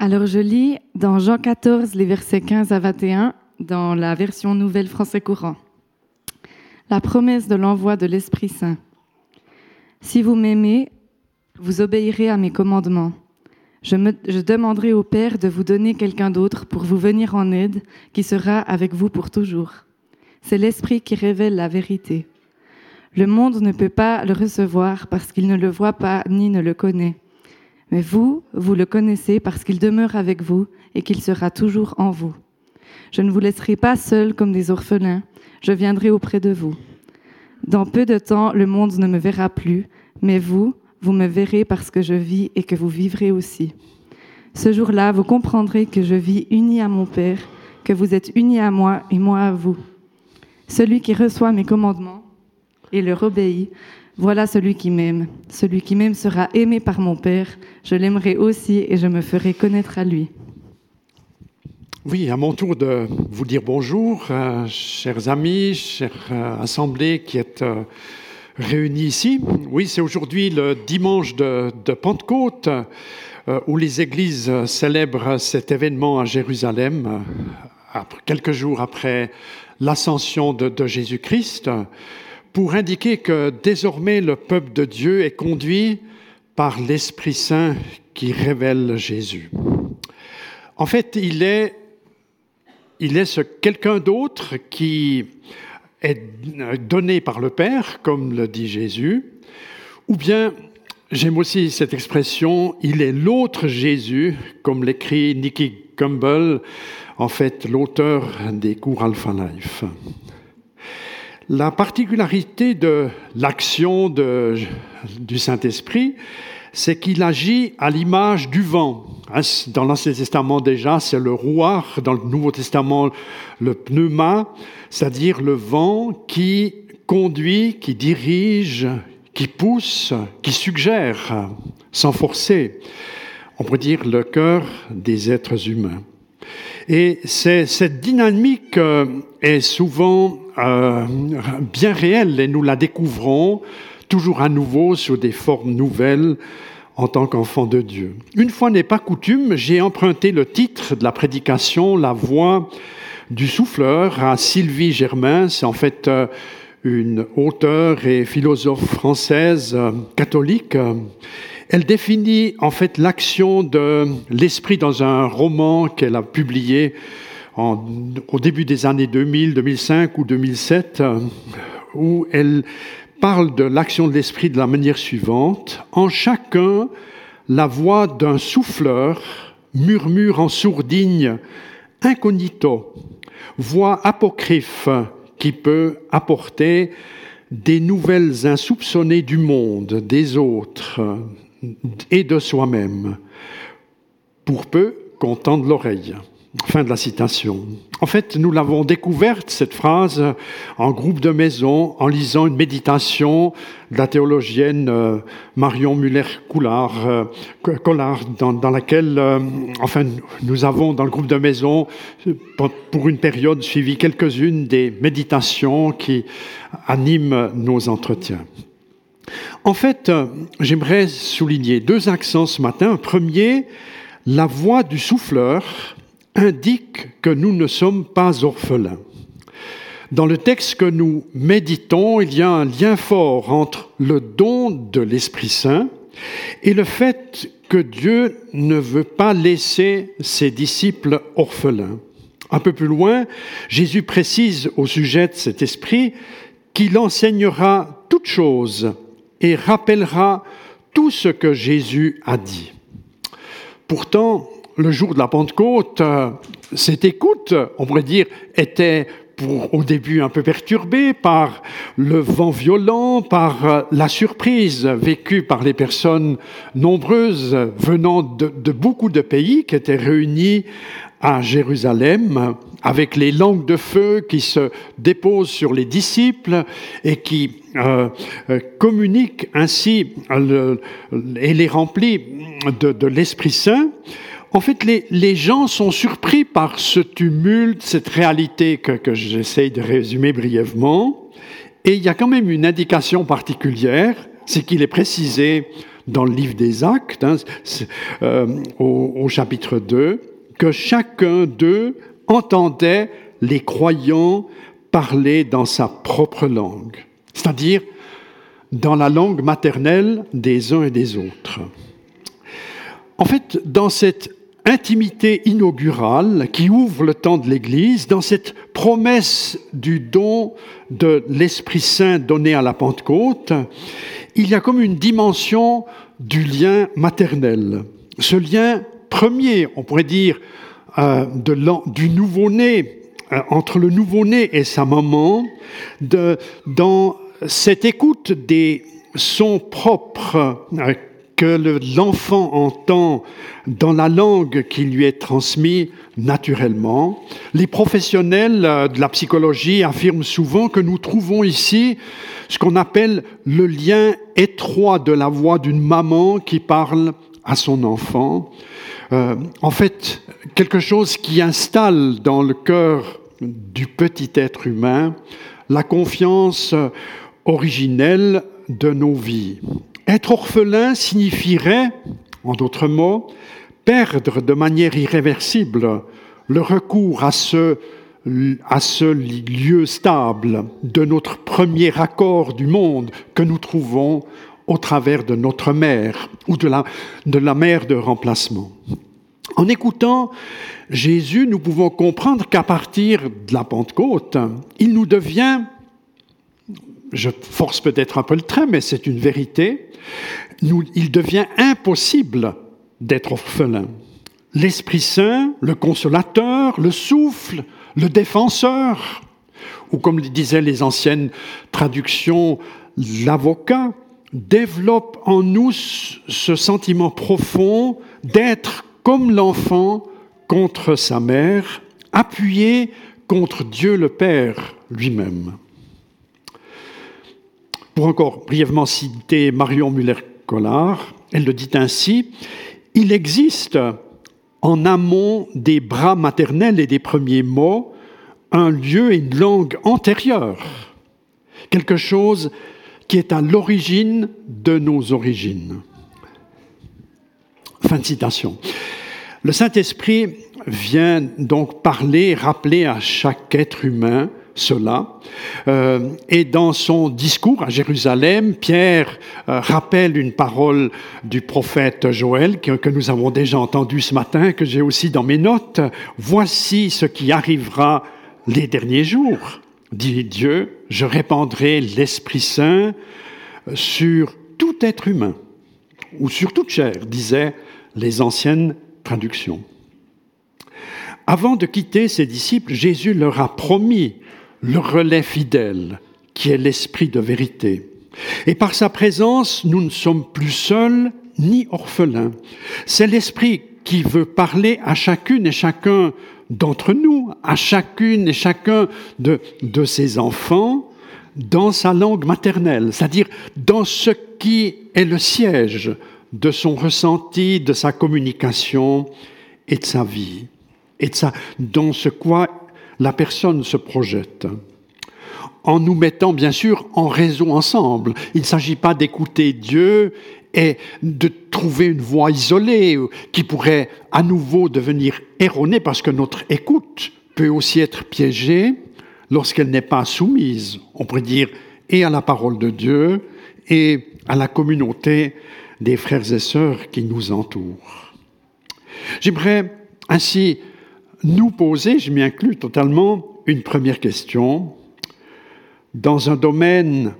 Alors je lis dans Jean 14 les versets 15 à 21 dans la version nouvelle français courant. La promesse de l'envoi de l'Esprit Saint. Si vous m'aimez, vous obéirez à mes commandements. Je, je demanderai au Père de vous donner quelqu'un d'autre pour vous venir en aide, qui sera avec vous pour toujours. C'est l'Esprit qui révèle la vérité. Le monde ne peut pas le recevoir parce qu'il ne le voit pas ni ne le connaît. Mais vous, vous le connaissez parce qu'il demeure avec vous et qu'il sera toujours en vous. Je ne vous laisserai pas seuls comme des orphelins, je viendrai auprès de vous. Dans peu de temps, le monde ne me verra plus, mais vous, vous me verrez parce que je vis et que vous vivrez aussi. Ce jour-là, vous comprendrez que je vis uni à mon Père, que vous êtes unis à moi et moi à vous. Celui qui reçoit mes commandements et leur obéit voilà celui qui m'aime. Celui qui m'aime sera aimé par mon Père. Je l'aimerai aussi et je me ferai connaître à lui. Oui, à mon tour de vous dire bonjour, euh, chers amis, chers euh, assemblées qui êtes euh, ici. Oui, c'est aujourd'hui le dimanche de, Pentecôte où les églises célèbrent cet événement à Jérusalem, quelques jours après l'ascension de Jésus-Christ pour indiquer que désormais le peuple de Dieu est conduit par l'Esprit Saint qui révèle Jésus. En fait, il est, il est ce quelqu'un d'autre qui est donné par le Père, comme le dit Jésus, ou bien, j'aime aussi cette expression, il est l'autre Jésus, comme l'écrit Nicky Campbell, en fait l'auteur des cours Alpha Life. La particularité de l'action du Saint-Esprit, c'est qu'il agit à l'image du vent. Hein, dans l'Ancien Testament déjà, c'est le roi, dans le Nouveau Testament, le pneuma, c'est-à-dire le vent qui conduit, qui dirige, qui pousse, qui suggère, sans forcer. On pourrait dire le cœur des êtres humains. Et cette dynamique euh, est souvent euh, bien réelle et nous la découvrons toujours à nouveau sous des formes nouvelles en tant qu'enfant de Dieu. Une fois n'est pas coutume, j'ai emprunté le titre de la prédication La voix du souffleur à Sylvie Germain. C'est en fait euh, une auteure et philosophe française euh, catholique. Elle définit en fait l'action de l'esprit dans un roman qu'elle a publié au début des années 2000, 2005 ou 2007, euh, où elle parle de l'action de l'esprit de la manière suivante. En chacun, la voix d'un souffleur murmure en sourdine, incognito, voix apocryphe qui peut apporter des nouvelles insoupçonnées du monde, des autres et de soi-même, pour peu qu'on tende l'oreille. Fin de la citation. En fait, nous l'avons découverte, cette phrase, en groupe de maison, en lisant une méditation de la théologienne euh, Marion Muller-Collard, euh, dans, laquelle, euh, enfin, nous avons, dans le groupe de maison, pour une période, suivi quelques-unes des méditations qui animent nos entretiens. En fait, j'aimerais souligner deux accents ce matin. Un premier, la voix du souffleur, indique que nous ne sommes pas orphelins. Dans le texte que nous méditons, il y a un lien fort entre le don de l'Esprit Saint et le fait que Dieu ne veut pas laisser ses disciples orphelins. Un peu plus loin, Jésus précise au sujet de cet esprit qu'il enseignera toutes choses et rappellera tout ce que Jésus a dit. Pourtant, le jour de la Pentecôte, euh, cette écoute, on pourrait dire, était au début un peu perturbée par le vent violent, par euh, la surprise vécue par les personnes nombreuses venant de, beaucoup de pays qui étaient réunis à Jérusalem, avec les langues de feu qui se déposent sur les disciples et qui euh, communiquent ainsi et les remplissent de l'Esprit Saint. En fait, les, gens sont surpris par ce tumulte, cette réalité que, que j'essaye de résumer brièvement. Et il y a quand même une indication particulière, c'est qu'il est précisé dans le livre des Actes, hein, euh, au, au chapitre 2, que chacun d'eux entendait les croyants parler dans sa propre langue, c'est-à-dire dans la langue maternelle des uns et des autres. En fait, dans cette intimité inaugurale qui ouvre le temps de l'Église, dans cette promesse du don de l'Esprit Saint donné à la Pentecôte, il y a comme une dimension du lien maternel. Ce lien premier, on pourrait dire, euh, du nouveau-né, euh, entre le nouveau-né et sa maman, dans cette écoute des sons propres euh, que l'enfant entend dans la langue qui lui est transmise naturellement. Les professionnels euh, de la psychologie affirment souvent que nous trouvons ici ce qu'on appelle le lien étroit de la voix d'une maman qui parle à son enfant. Euh, en fait, quelque chose qui installe dans le cœur du petit être humain la confiance originelle de nos vies. Être orphelin signifierait, en d'autres mots, perdre de manière irréversible le recours à ce, à ce lieu stable de notre premier accord du monde que nous trouvons au travers de notre mère ou de la, de la mère de remplacement. En écoutant Jésus, nous pouvons comprendre qu'à partir de la Pentecôte, il nous devient je force peut-être un peu le trait, mais c'est une vérité, il devient impossible d'être orphelin. L'Esprit Saint, le consolateur, le souffle, le défenseur, ou comme disaient les anciennes traductions, l'avocat, développe en nous ce sentiment profond d'être comme l'enfant contre sa mère, appuyé contre Dieu le Père lui-même. Pour encore brièvement citer Marion Muller-Collard, elle le dit ainsi, il existe en amont des bras maternels et des premiers mots un lieu et une langue antérieure, quelque chose qui est à l'origine de nos origines. Fin de citation. Le Saint-Esprit vient donc parler, rappeler à chaque être humain cela. Euh, et dans son discours à Jérusalem, Pierre euh, rappelle une parole du prophète Joël que, que nous avons déjà entendu ce matin, que j'ai aussi dans mes notes. Voici ce qui arrivera les derniers jours, dit Dieu, je répandrai l'Esprit Saint sur tout être humain, ou sur toute chair, disaient les anciennes traductions. Avant de quitter ses disciples, Jésus leur a promis le relais fidèle qui est l'esprit de vérité. Et par sa présence, nous ne sommes plus seuls ni orphelins. C'est l'esprit qui veut parler à chacune et chacun d'entre nous, à chacune et chacun de, de ses enfants, dans sa langue maternelle, c'est-à-dire dans ce qui est le siège de son ressenti, de sa communication et de sa vie, et de sa, dans ce quoi la personne se projette en nous mettant bien sûr en réseau ensemble. Il ne s'agit pas d'écouter Dieu et de trouver une voix isolée qui pourrait à nouveau devenir erronée parce que notre écoute peut aussi être piégée lorsqu'elle n'est pas soumise, on pourrait dire, et à la parole de Dieu et à la communauté des frères et sœurs qui nous entourent. J'aimerais ainsi nous poser, je m'y inclus totalement, une première question. Dans un domaine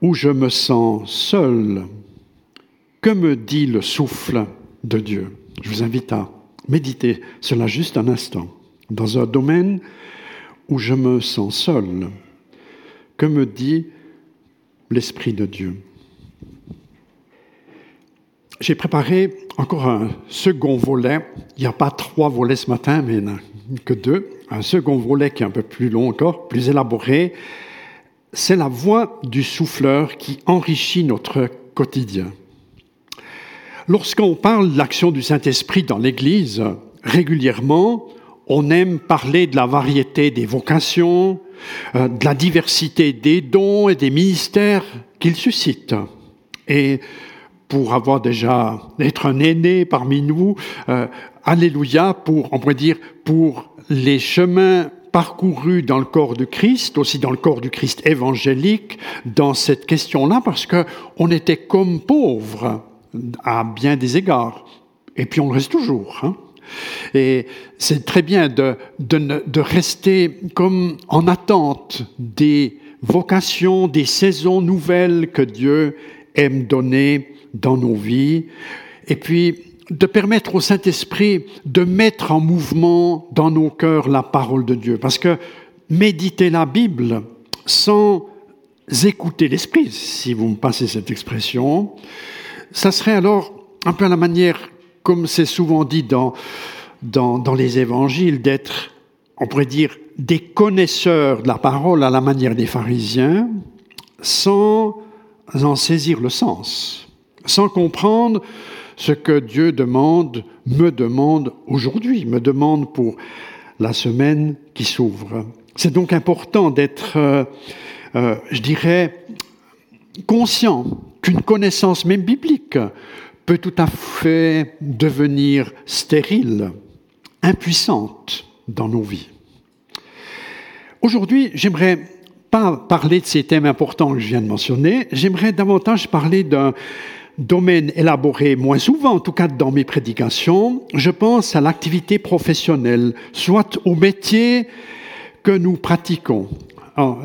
où je me sens seul, que me dit le souffle de Dieu? Je vous invite à méditer cela juste un instant. Dans un domaine où je me sens seul, que me dit l'Esprit de Dieu? J'ai préparé encore un second volet. Il n'y a pas trois volets ce matin, mais il n'y en a que deux. Un second volet qui est un peu plus long encore, plus élaboré. C'est la voix du souffleur qui enrichit notre quotidien. Lorsqu'on parle de l'action du Saint-Esprit dans l'Église, régulièrement, on aime parler de la variété des vocations, euh, de la diversité des dons et des ministères qu'il suscite. Et pour avoir déjà, être un aîné parmi nous. Euh, alléluia pour, on pourrait dire, pour les chemins parcourus dans le corps du Christ, aussi dans le corps du Christ évangélique, dans cette question-là, parce que on était comme pauvres à bien des égards. Et puis on le reste toujours. Hein. Et c'est très bien de, de, rester comme en attente des vocations, des saisons nouvelles que Dieu aime donner dans nos vies. Et puis de permettre au Saint-Esprit de mettre en mouvement dans nos cœurs la parole de Dieu. Parce que méditer la Bible sans écouter l'Esprit, si vous me passez cette expression, ça serait alors un peu à la manière, comme c'est souvent dit dans, dans, dans les évangiles, d'être, on pourrait dire, des connaisseurs de la parole à la manière des pharisiens, sans en saisir le sens, sans comprendre ce que Dieu demande, me demande aujourd'hui, me demande pour la semaine qui s'ouvre. C'est donc important d'être, euh, euh, je dirais, conscient qu'une connaissance même biblique peut tout à fait devenir stérile, impuissante dans nos vies. Aujourd'hui, j'aimerais pas parler de ces thèmes importants que je viens de mentionner, j'aimerais davantage parler d'un domaine élaboré moins souvent, en tout cas dans mes prédications, je pense à l'activité professionnelle, soit au métier que nous pratiquons.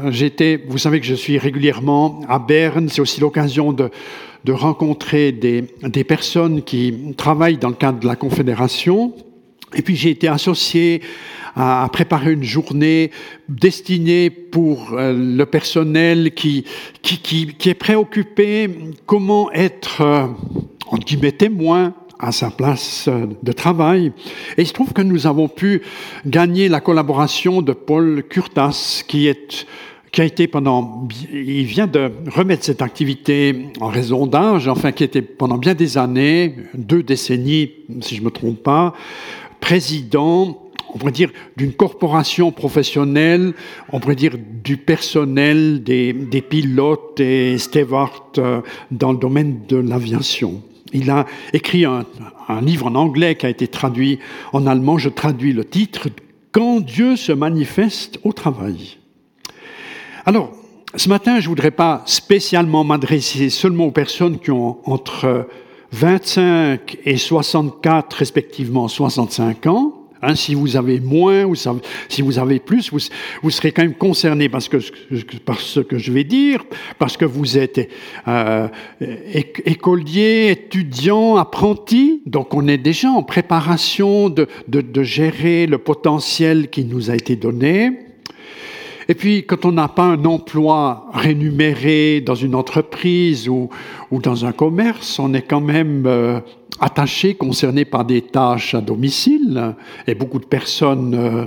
J'étais, vous savez que je suis régulièrement à Berne, c'est aussi l'occasion de, de rencontrer des, des personnes qui travaillent dans le cadre de la Confédération. Et puis j'ai été associé à, préparer une journée destinée pour euh, le personnel qui, qui, qui, qui, est préoccupé comment être, euh, entre guillemets, témoin à sa place euh, de travail. Et il se trouve que nous avons pu gagner la collaboration de Paul Curtas, qui est qui a été pendant, il vient de remettre cette activité en raison d'âge, enfin qui était pendant bien des années, deux décennies, si je me trompe pas, président on pourrait dire, d'une corporation professionnelle, on pourrait dire du personnel, des, pilotes et stewards euh, dans le domaine de l'aviation. Il a écrit un, un, livre en anglais qui a été traduit en allemand. Je traduis le titre Quand Dieu se manifeste au travail. Alors, ce matin, je ne voudrais pas spécialement m'adresser seulement aux personnes qui ont entre 25 et 64, respectivement 65 ans, Hein, si vous avez moins ou si vous avez plus, vous, vous serez quand même concerné parce que, par ce que je vais dire, parce que vous êtes euh, écolier, étudiant, apprenti. Donc on est déjà en préparation de, de, gérer le potentiel qui nous a été donné. Et puis, quand on n'a pas un emploi rémunéré dans une entreprise ou, ou dans un commerce, on est quand même euh, attaché, concerné par des tâches à domicile. Et beaucoup de personnes euh,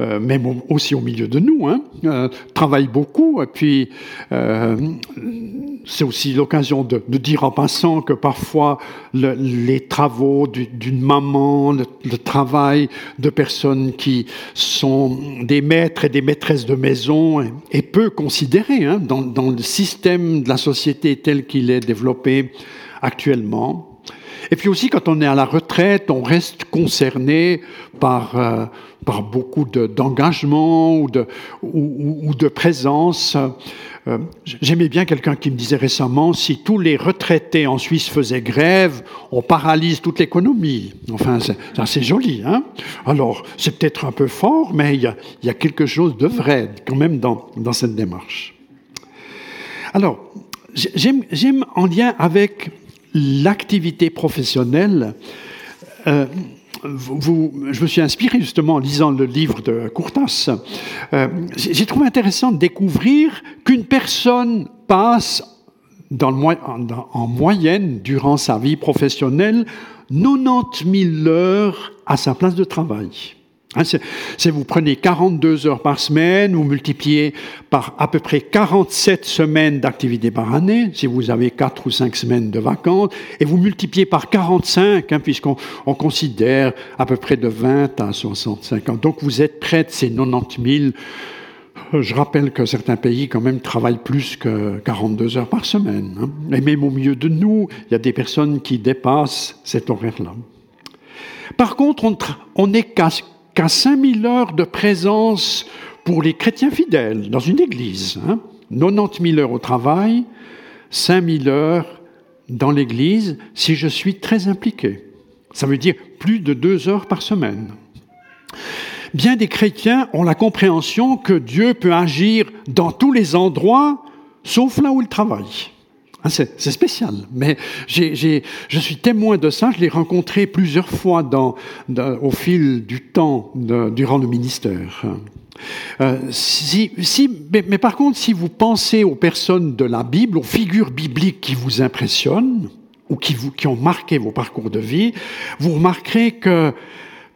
euh, même aussi au milieu de nous, hein, euh, travaillent beaucoup. Et puis, euh, c'est aussi l'occasion de, dire en passant que parfois le, les travaux d'une maman, le, travail de personnes qui sont des maîtres et des maîtresses de maison est, peu considéré hein, dans le système de la société tel qu'il est développé actuellement. Et puis aussi, quand on est à la retraite, on reste concerné par, euh, par beaucoup d'engagement ou, de, ou, de présence. Euh, J'aimais bien quelqu'un qui me disait récemment, si tous les retraités en Suisse faisaient grève, on paralyse toute l'économie. Enfin, c'est assez joli. Hein? Alors, c'est peut-être un peu fort, mais il y, a, y a quelque chose de vrai quand même dans, dans cette démarche. Alors, j'aime en lien avec l'activité professionnelle, euh, je me suis inspiré justement en lisant le livre de Courtas. Euh, J'ai trouvé intéressant de découvrir qu'une personne passe en, en moyenne durant sa vie professionnelle 90 000 heures à sa place de travail. Hein, c'est vous prenez 42 heures par semaine, vous multipliez par à peu près 47 semaines d'activité par année, si vous avez 4 ou 5 semaines de vacances, et vous multipliez par 45, hein, puisqu'on on considère à peu près de 20 à 65 ans. Donc vous êtes près de ces 90 000 Je rappelle que certains pays, quand même, travaillent plus que 42 heures par semaine. Hein. Et même au milieu de nous, il y a des personnes qui dépassent cet horaire-là. Par contre, on n'est qu'à 5000 heures de présence pour les chrétiens fidèles dans une église. Hein. 90 000 heures au travail, 5 000 heures dans l'église si je suis très impliqué. Ça veut dire plus de deux heures par semaine. Bien des chrétiens ont la compréhension que Dieu peut agir dans tous les endroits, sauf là où il travaille. Ah, c'est spécial, mais je suis témoin de ça. Je l'ai rencontré plusieurs fois au fil du temps durant le ministère. Euh, mais, par contre, si vous pensez aux personnes de la Bible, aux figures bibliques qui vous impressionnent ou qui, qui ont marqué vos parcours de vie, vous remarquerez que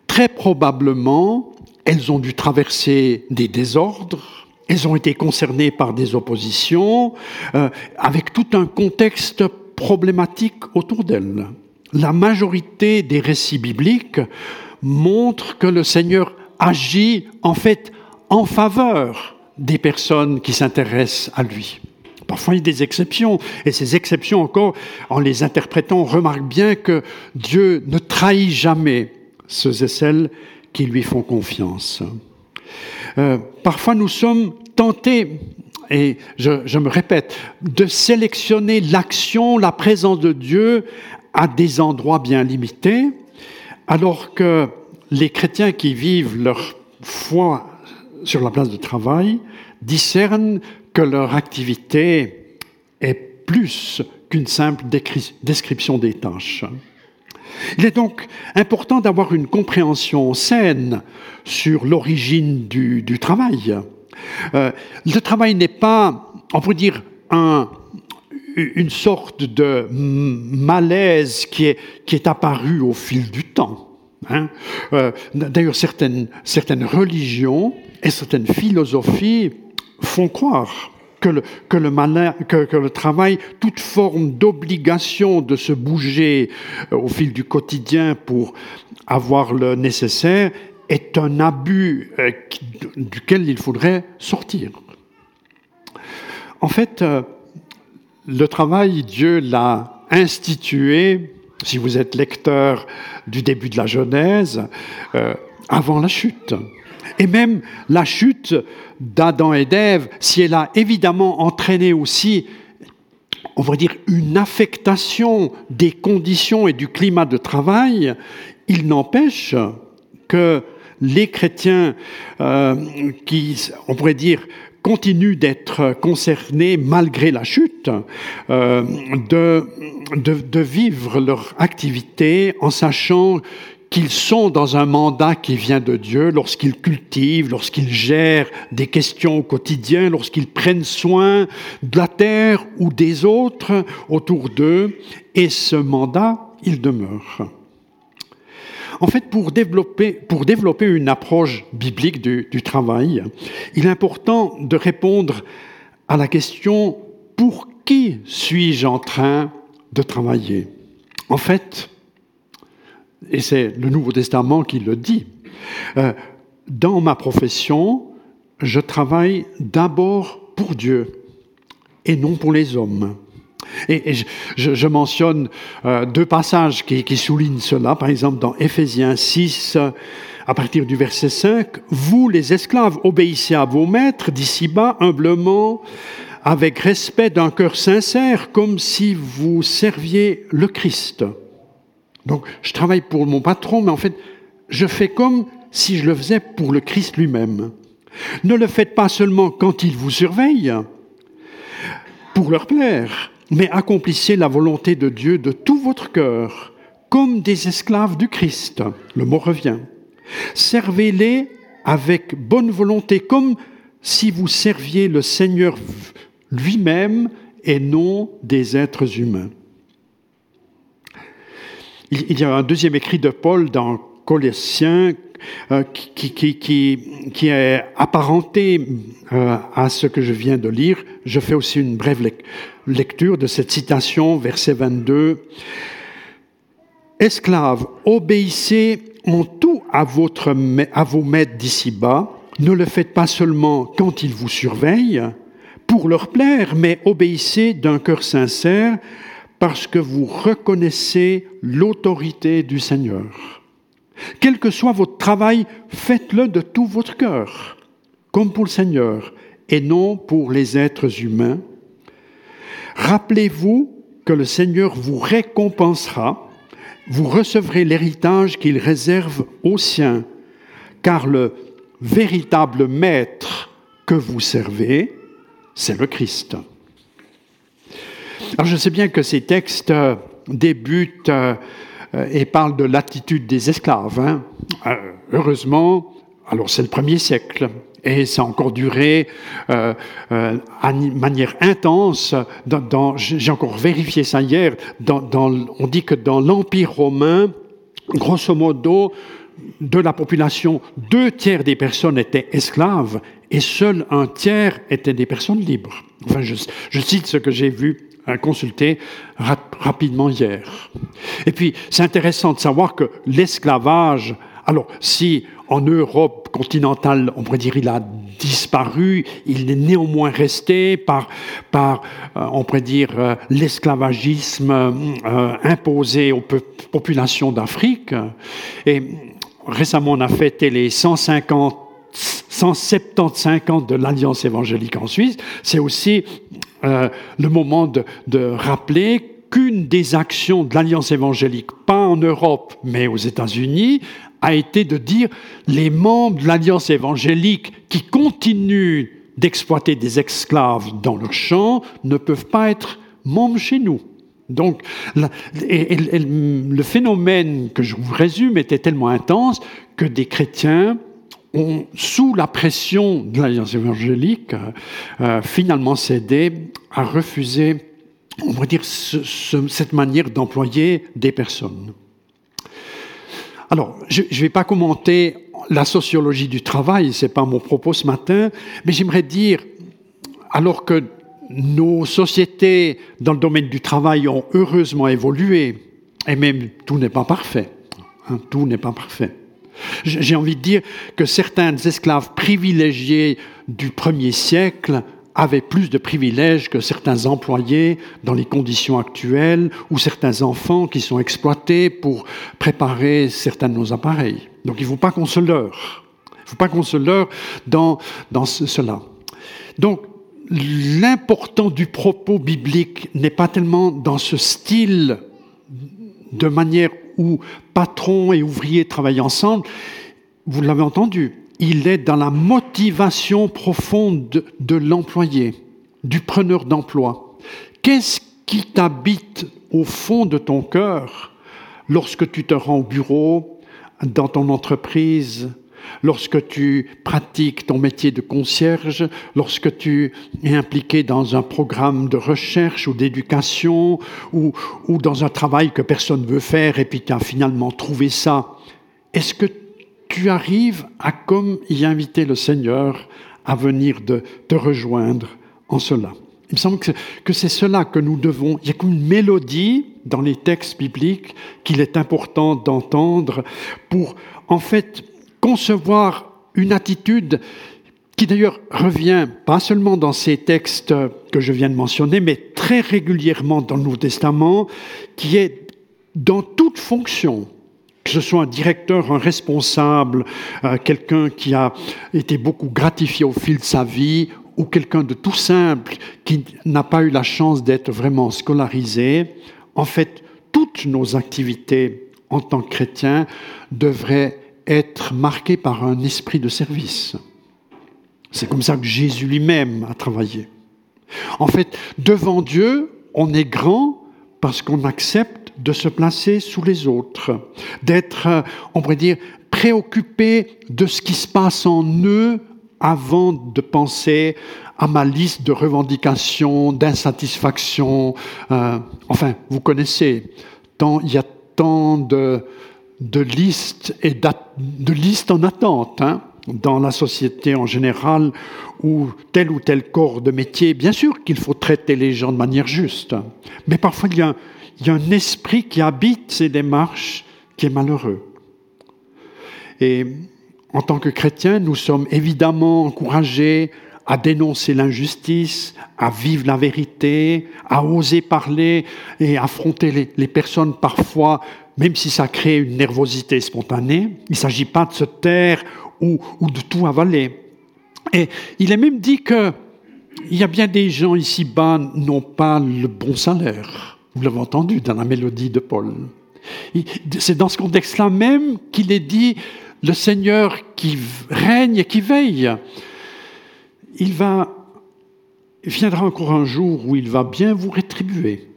très probablement, elles ont dû traverser des désordres, elles ont été concernées par des oppositions, euh, avec tout un contexte problématique autour d'elles. La majorité des récits bibliques montrent que le Seigneur agit en fait en faveur des personnes qui s'intéressent à lui. Parfois, il y a des exceptions, et ces exceptions encore, en les interprétant, on bien que Dieu ne trahit jamais ceux et celles qui lui font confiance. Euh, parfois, nous sommes tentés, et je, je me répète, de sélectionner l'action, la présence de Dieu à des endroits bien limités, alors que les chrétiens qui vivent leur foi sur la place de travail discernent que leur activité est plus qu'une simple description des tâches. Il est donc important d'avoir une compréhension saine sur l'origine du, travail. Euh, le travail n'est pas, on pourrait dire, un, une sorte de malaise qui est, qui apparu au fil du temps. Hein. Euh, d'ailleurs, certaines religions et certaines philosophies font croire que le, travail, toute forme d'obligation de se bouger euh, au fil du quotidien pour avoir le nécessaire, est un abus euh, duquel il faudrait sortir. En fait, euh, le travail, Dieu l'a institué, si vous êtes lecteur du début de la Genèse, avant la chute. Et même la chute d'Adam et d'Ève, si elle a évidemment entraîné aussi, on va dire, une affectation des conditions et du climat de travail, il n'empêche que les chrétiens euh, qui, on pourrait dire, continuent d'être concernés malgré la chute, euh, de, vivre leur activité en sachant qu'ils sont dans un mandat qui vient de Dieu lorsqu'ils cultivent, lorsqu'ils gèrent des questions au quotidien, lorsqu'ils prennent soin de la terre ou des autres autour d'eux, et ce mandat, il demeure. En fait, pour développer, pour développer une approche biblique du, du travail, il est important de répondre à la question pour qui suis-je en train de travailler? En fait, et c'est le Nouveau Testament qui le dit. Euh, dans ma profession, je travaille d'abord pour Dieu et non pour les hommes. Et, je, mentionne euh, deux passages qui, qui, soulignent cela. Par exemple, dans Éphésiens 6, à partir du verset 5, Vous, les esclaves, obéissez à vos maîtres d'ici-bas humblement, avec respect d'un cœur sincère, comme si vous serviez le Christ. Donc, je travaille pour mon patron, mais en fait, je fais comme si je le faisais pour le Christ lui-même. Ne le faites pas seulement quand il vous surveille, pour leur plaire, mais accomplissez la volonté de Dieu de tout votre cœur, comme des esclaves du Christ. Le mot revient. Servez-les avec bonne volonté, comme si vous serviez le Seigneur lui-même et non des êtres humains. Il y a un deuxième écrit de Paul dans Colossiens euh, qui, est apparenté euh, à ce que je viens de lire. Je fais aussi une brève lecture de cette citation, verset 22. Esclaves, obéissez en tout à, à vos maîtres d'ici-bas, ne le faites pas seulement quand ils vous surveillent, pour leur plaire, mais obéissez d'un cœur sincère parce que vous reconnaissez l'autorité du Seigneur. Quel que soit votre travail, faites-le de tout votre cœur, comme pour le Seigneur, et non pour les êtres humains. Rappelez-vous que le Seigneur vous récompensera, vous recevrez l'héritage qu'il réserve aux siens, car le véritable maître que vous servez, c'est le Christ. Alors je sais bien que ces textes euh, débutent euh, et parlent de l'attitude des esclaves. Hein. Euh, heureusement, alors c'est le premier siècle. Et ça a encore duré euh, euh, manière intense. J'ai encore vérifié ça hier. On dit que dans l'Empire romain, grosso modo, de la population, deux tiers des personnes étaient esclaves et seul un tiers étaient des personnes libres. Enfin, je cite ce que j'ai vu consulter rapidement hier. Et puis, c'est intéressant de savoir que l'esclavage, alors si en Europe continentale, on pourrait dire, il a disparu, il est néanmoins resté par, par euh, on pourrait dire, euh, l'esclavagisme euh, imposé aux populations d'Afrique. Et récemment, on a fêté les 150 175 ans de l'Alliance évangélique en Suisse, c'est aussi euh, le moment de, de rappeler qu'une des actions de l'Alliance évangélique, pas en Europe, mais aux États-Unis, a été de dire les membres de l'Alliance évangélique qui continuent d'exploiter des esclaves dans leurs champs ne peuvent pas être membres chez nous. Donc, le phénomène que je vous résume était tellement intense que des chrétiens sous la pression de l'Alliance évangélique, euh, euh, finalement cédé à refuser, on va dire, cette manière d'employer des personnes. Alors, je ne vais pas commenter la sociologie du travail, ce n'est pas mon propos ce matin, mais j'aimerais dire, alors que nos sociétés dans le domaine du travail ont heureusement évolué, et même tout n'est pas parfait, hein, tout n'est pas parfait. J'ai envie de dire que certains esclaves privilégiés du premier siècle avaient plus de privilèges que certains employés dans les conditions actuelles ou certains enfants qui sont exploités pour préparer certains de nos appareils. Donc il ne faut pas qu'on se leurre. Il ne faut pas qu'on se leurre dans, dans cela. Donc l'important du propos biblique n'est pas tellement dans ce style de manière où patron et ouvrier travaillent ensemble, vous l'avez entendu, il est dans la motivation profonde de, l'employé, du preneur d'emploi. Qu'est-ce qui t'habite au fond de ton cœur lorsque tu te rends au bureau, dans ton entreprise, lorsque tu pratiques ton métier de concierge, lorsque tu es impliqué dans un programme de recherche ou d'éducation ou, dans un travail que personne ne veut faire et puis tu as finalement trouvé ça, est-ce que tu arrives à comme y inviter le Seigneur à venir de te rejoindre en cela? Il me semble que c'est cela que nous devons. Il y a comme une mélodie dans les textes bibliques qu'il est important d'entendre pour, en fait, concevoir une attitude qui d'ailleurs revient pas seulement dans ces textes que je viens de mentionner, mais très régulièrement dans le Nouveau Testament, qui est dans toute fonction, que ce soit un directeur, un responsable, euh, quelqu'un qui a été beaucoup gratifié au fil de sa vie, ou quelqu'un de tout simple qui n'a pas eu la chance d'être vraiment scolarisé, en fait, toutes nos activités en tant que chrétiens devraient être marquées par un esprit de service. C'est comme ça que Jésus lui-même a travaillé. En fait, devant Dieu, on est grand parce qu'on accepte de se placer sous les autres, d'être, euh, on pourrait dire, préoccupé de ce qui se passe en eux avant de penser à ma liste de revendications, d'insatisfaction. Euh, enfin, vous connaissez, il y a tant de, de listes et de listes en attente hein, dans la société en général, ou tel ou tel corps de métier. Bien sûr qu'il faut traiter les gens de manière juste, mais parfois il y a il y a un esprit qui habite ces démarches qui est malheureux. Et en tant que chrétiens, nous sommes évidemment encouragés à dénoncer l'injustice, à vivre la vérité, à oser parler et affronter les, personnes parfois, même si ça crée une nervosité spontanée. Il ne s'agit pas de se taire ou, de tout avaler. Et il est même dit que il y a bien des gens ici-bas n'ont pas le bon salaire. Vous l'avez entendu dans la mélodie de Paul. C'est dans ce contexte-là même qu'il est dit le Seigneur qui règne et qui veille il va, viendra encore un jour où il va bien vous rétribuer.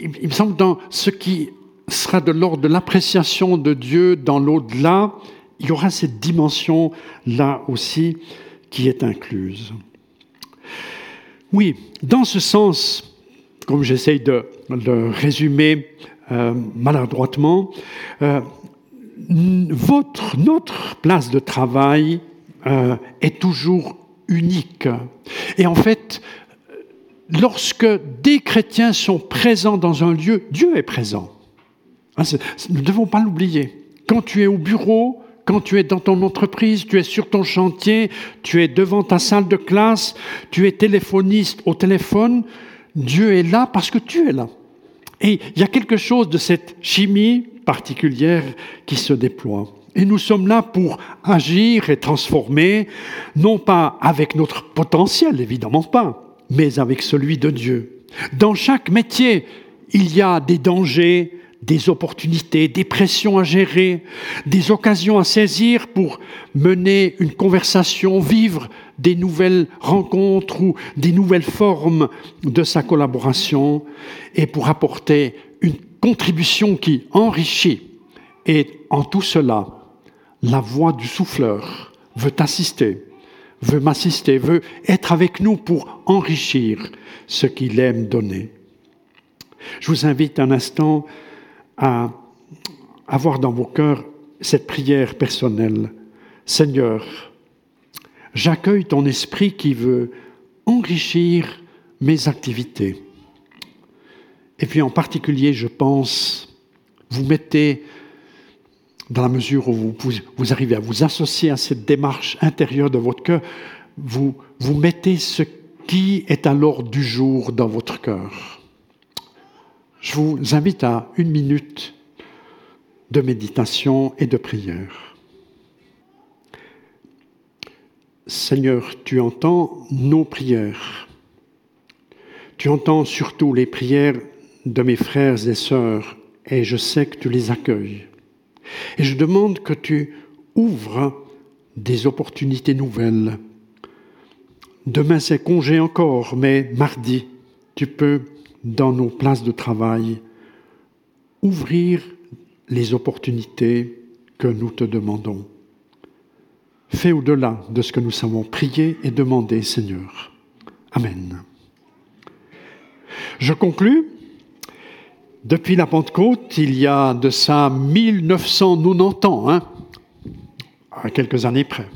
Il me semble que dans ce qui sera de l'ordre de l'appréciation de Dieu dans l'au-delà, il y aura cette dimension-là aussi qui est incluse. Oui, dans ce sens, comme j'essaye de le résumer euh, maladroitement, euh, notre place de travail euh, est toujours unique. Et en fait, lorsque des chrétiens sont présents dans un lieu, Dieu est présent. Hein, nous ne devons pas l'oublier. Quand tu es au bureau, quand tu es dans ton entreprise, tu es sur ton chantier, tu es devant ta salle de classe, tu es téléphoniste au téléphone, Dieu est là parce que tu es là. Et il y a quelque chose de cette chimie particulière qui se déploie. Et nous sommes là pour agir et transformer, non pas avec notre potentiel, évidemment pas, mais avec celui de Dieu. Dans chaque métier, il y a des dangers, des opportunités, des pressions à gérer, des occasions à saisir pour mener une conversation, vivre des nouvelles rencontres ou des nouvelles formes de sa collaboration et pour apporter une contribution qui enrichit. Et en tout cela, la voix du souffleur veut assister, veut m'assister, veut être avec nous pour enrichir ce qu'il aime donner. Je vous invite un instant à avoir dans vos cœurs cette prière personnelle. Seigneur, j'accueille ton esprit qui veut enrichir mes activités. Et puis en particulier, je pense, vous mettez dans la mesure où vous, arrivez à vous associer à cette démarche intérieure de votre cœur, vous, vous mettez ce qui est à l'ordre du jour dans votre cœur. Je vous invite à une minute de méditation et de prière. Seigneur, tu entends nos prières. Tu entends surtout les prières de mes frères et sœurs et je sais que tu les accueilles. Et je demande que tu ouvres des opportunités nouvelles. Demain, c'est congé encore, mais mardi, tu peux, dans nos places de travail, ouvrir les opportunités que nous te demandons. Fais au-delà de ce que nous savons prier et demander, Seigneur. Amen. Je conclus depuis la Pentecôte, il y a de ça 1990 ans, hein, à quelques années près.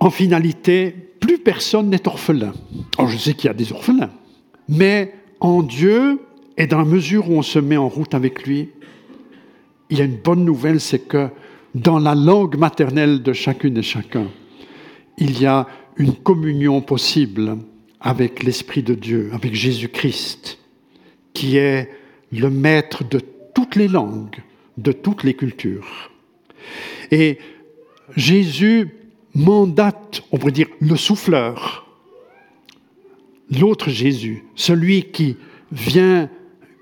En finalité, plus personne n'est orphelin. Alors je sais qu'il y a des orphelins, mais en Dieu, et dans la mesure où on se met en route avec lui, il y a une bonne nouvelle, c'est que dans la langue maternelle de chacune et chacun, il y a une communion possible avec l'Esprit de Dieu, avec Jésus-Christ, qui est le maître de toutes les langues, de toutes les cultures. Et Jésus mandate, on pourrait dire, le souffleur, l'autre Jésus, celui qui vient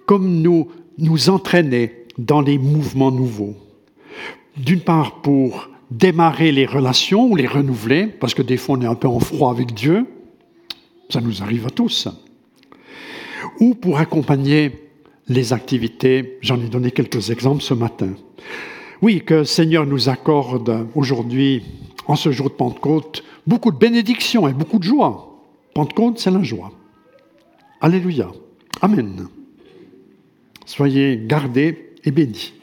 comme nous nous entraîner dans les mouvements nouveaux. D'une part pour démarrer les relations ou les renouveler, parce que des fois on est un peu en froid avec Dieu, ça nous arrive à tous. Ou pour accompagner les activités, j'en ai donné quelques exemples ce matin. Oui, que Seigneur nous accorde aujourd'hui, en ce jour de Pentecôte, beaucoup de bénédictions et beaucoup de joie. Pentecôte, c'est la joie. Alléluia. Amen. Soyez gardés et bénis.